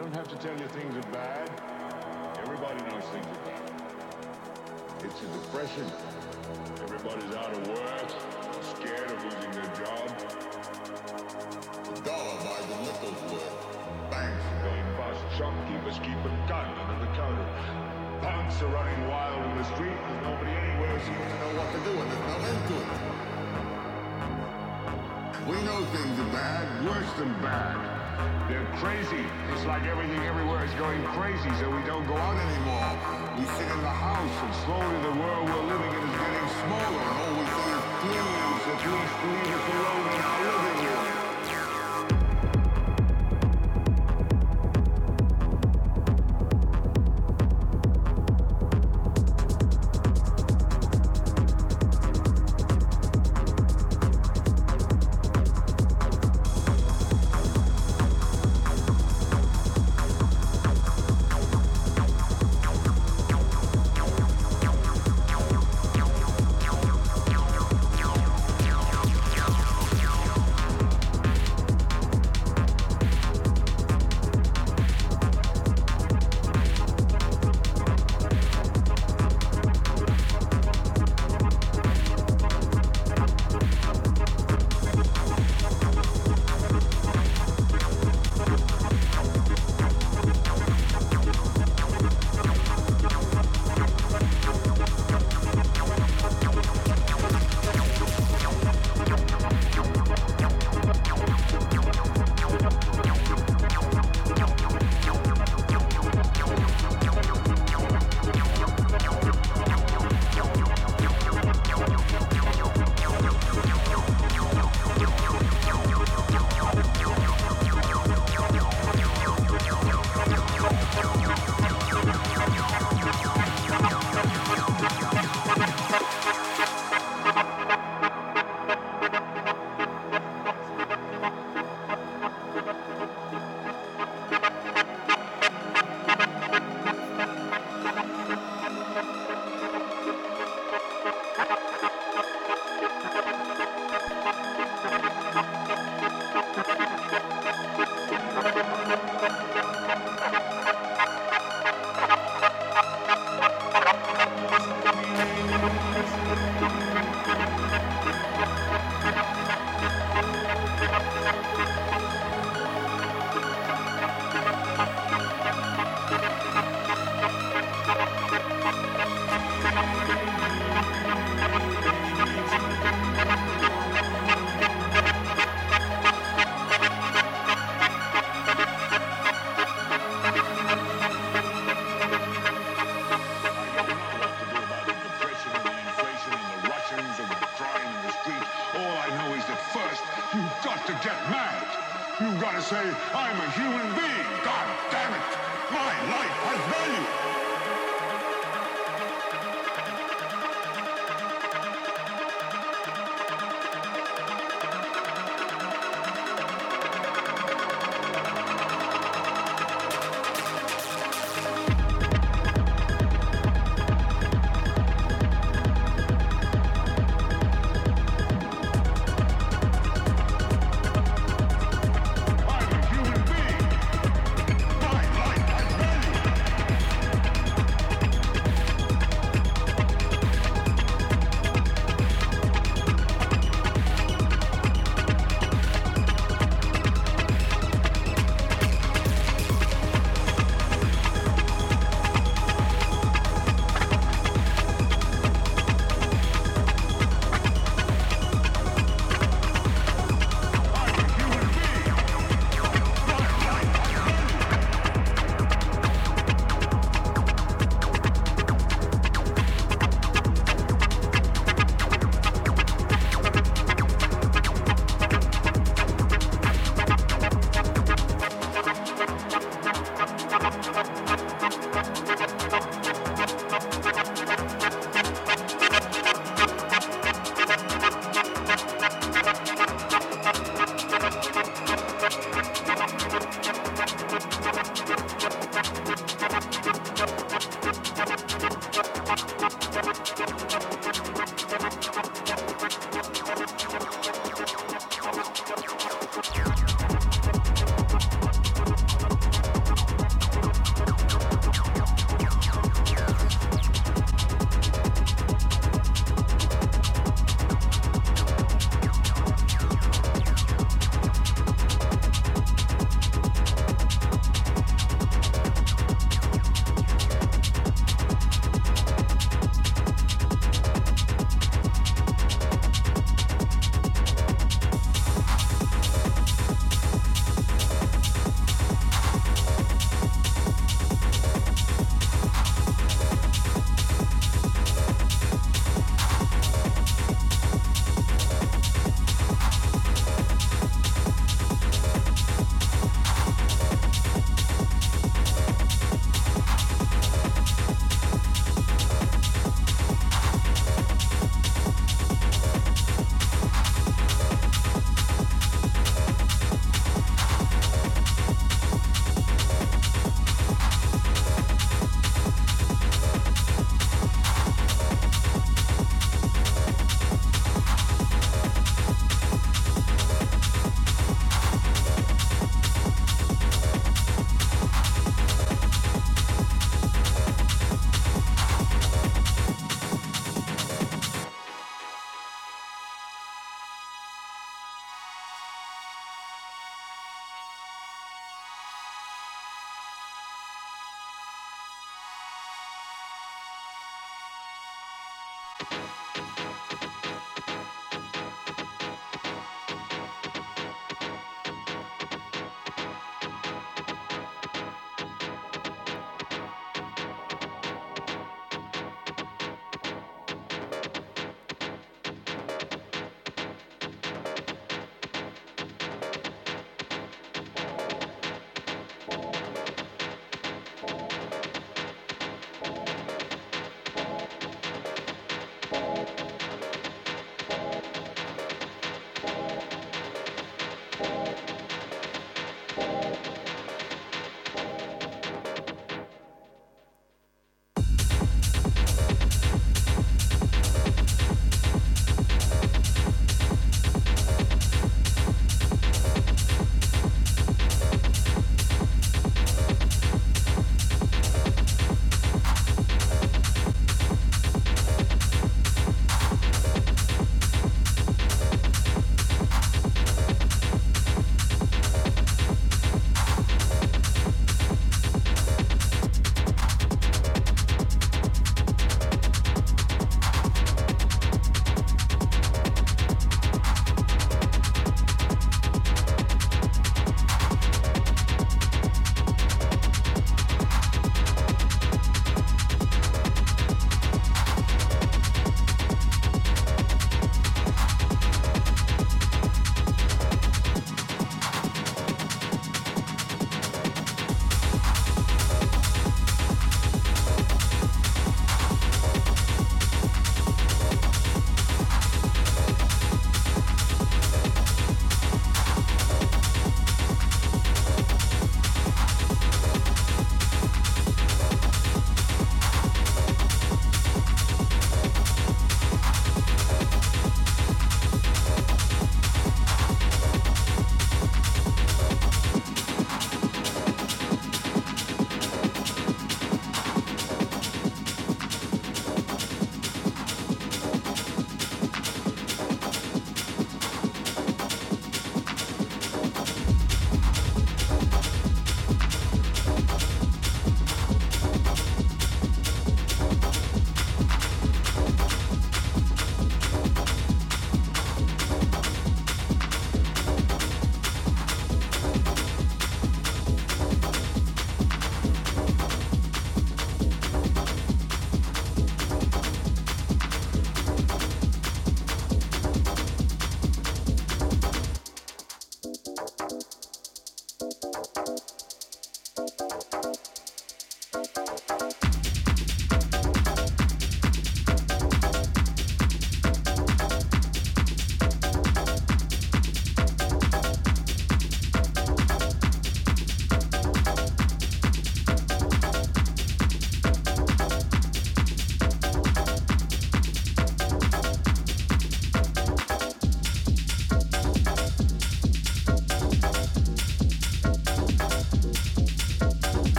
I don't have to tell you things are bad. Everybody knows things are bad. It's a depression. Everybody's out of work, scared of losing their job. The dollar buys the nickel's worth. Banks are going bust. Shopkeepers keep a gun under the counter. Punks are running wild in the street. There's nobody anywhere seems to know what to do, and there's no end to it. We know things are bad, worse than bad. They're crazy. It's like everything everywhere is going crazy, so we don't go out anymore. We sit in the house, and slowly the world we're living in is getting smaller, and all we say is, please, at least leave us alone in our living room.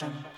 Production.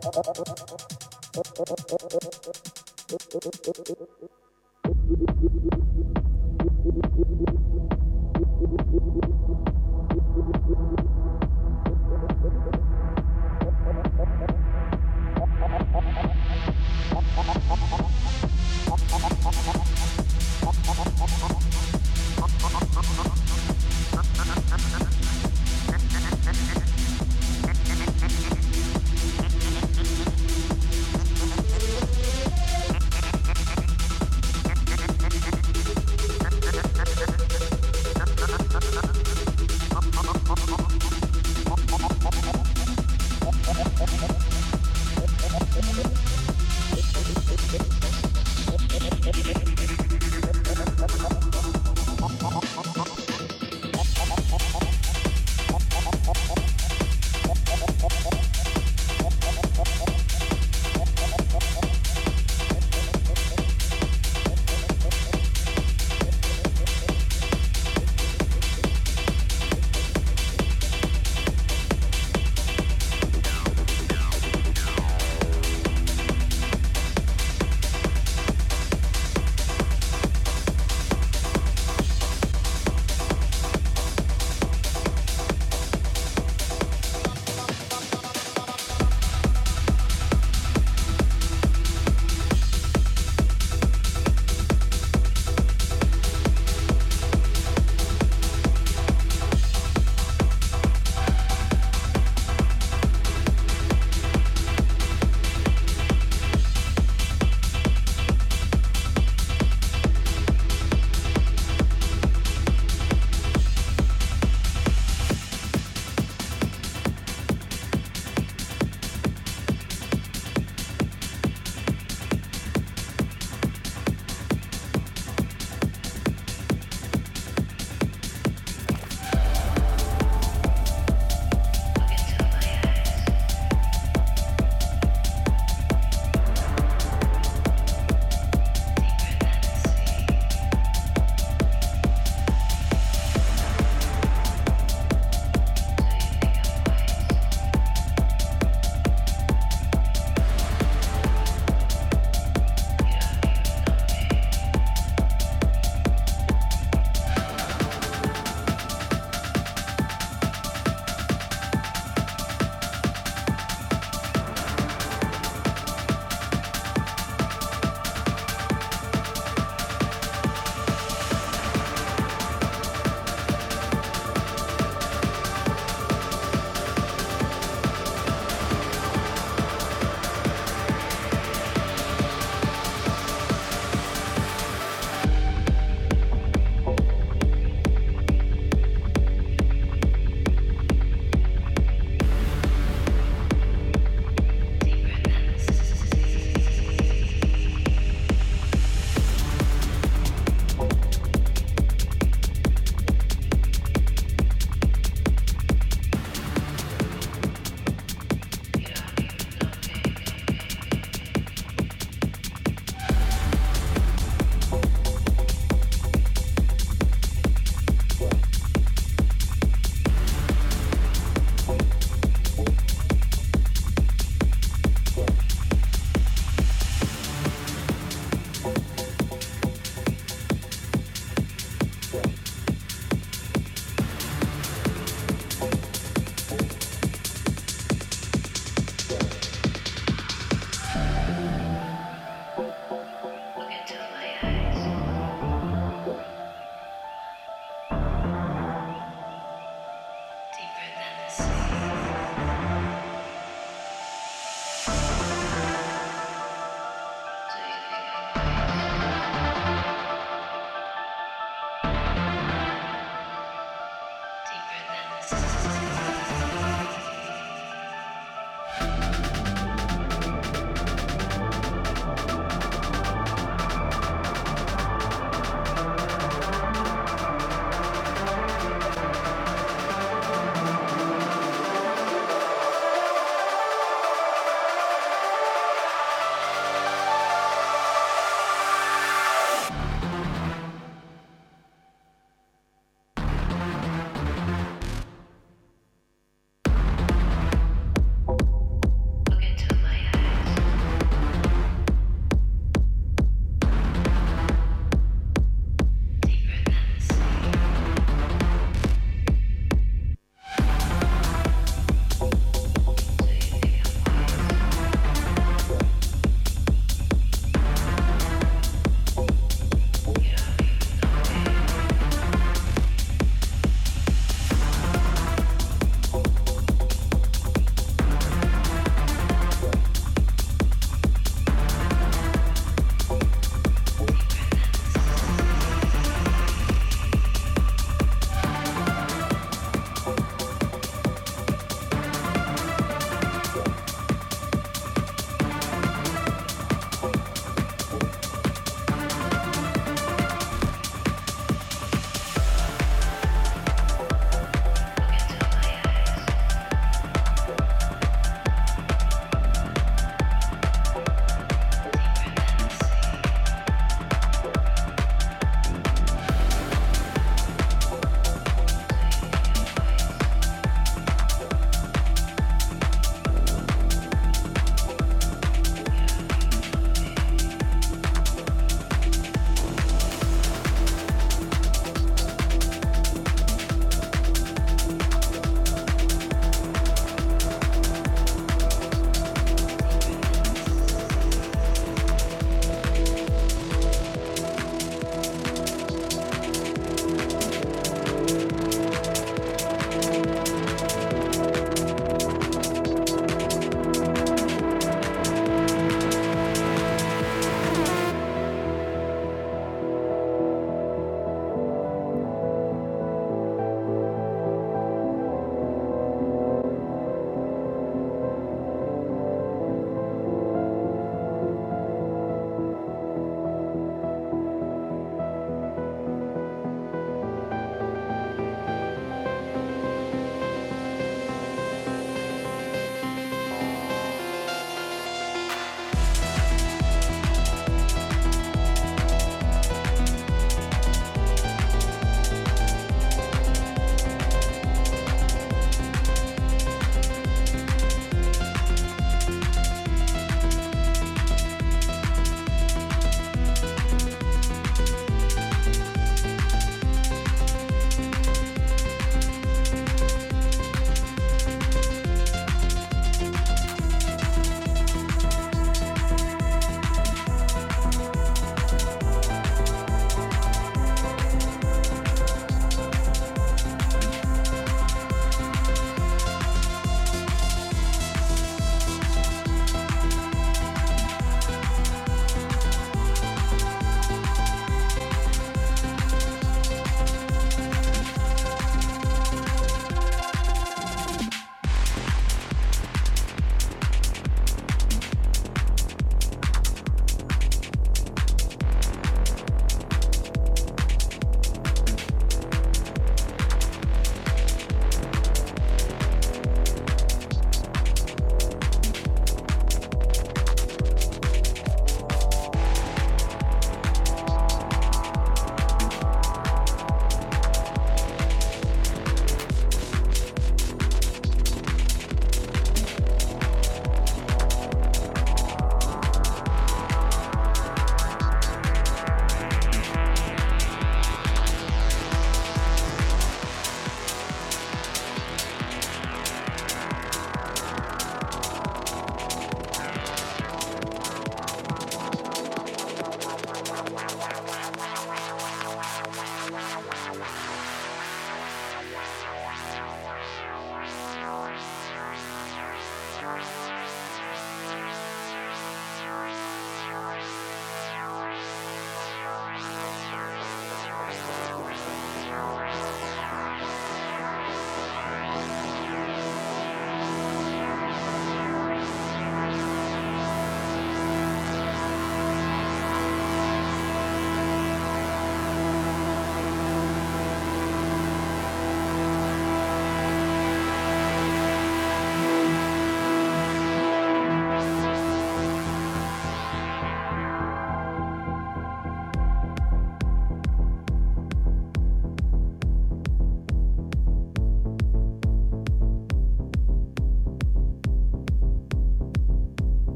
Thank you.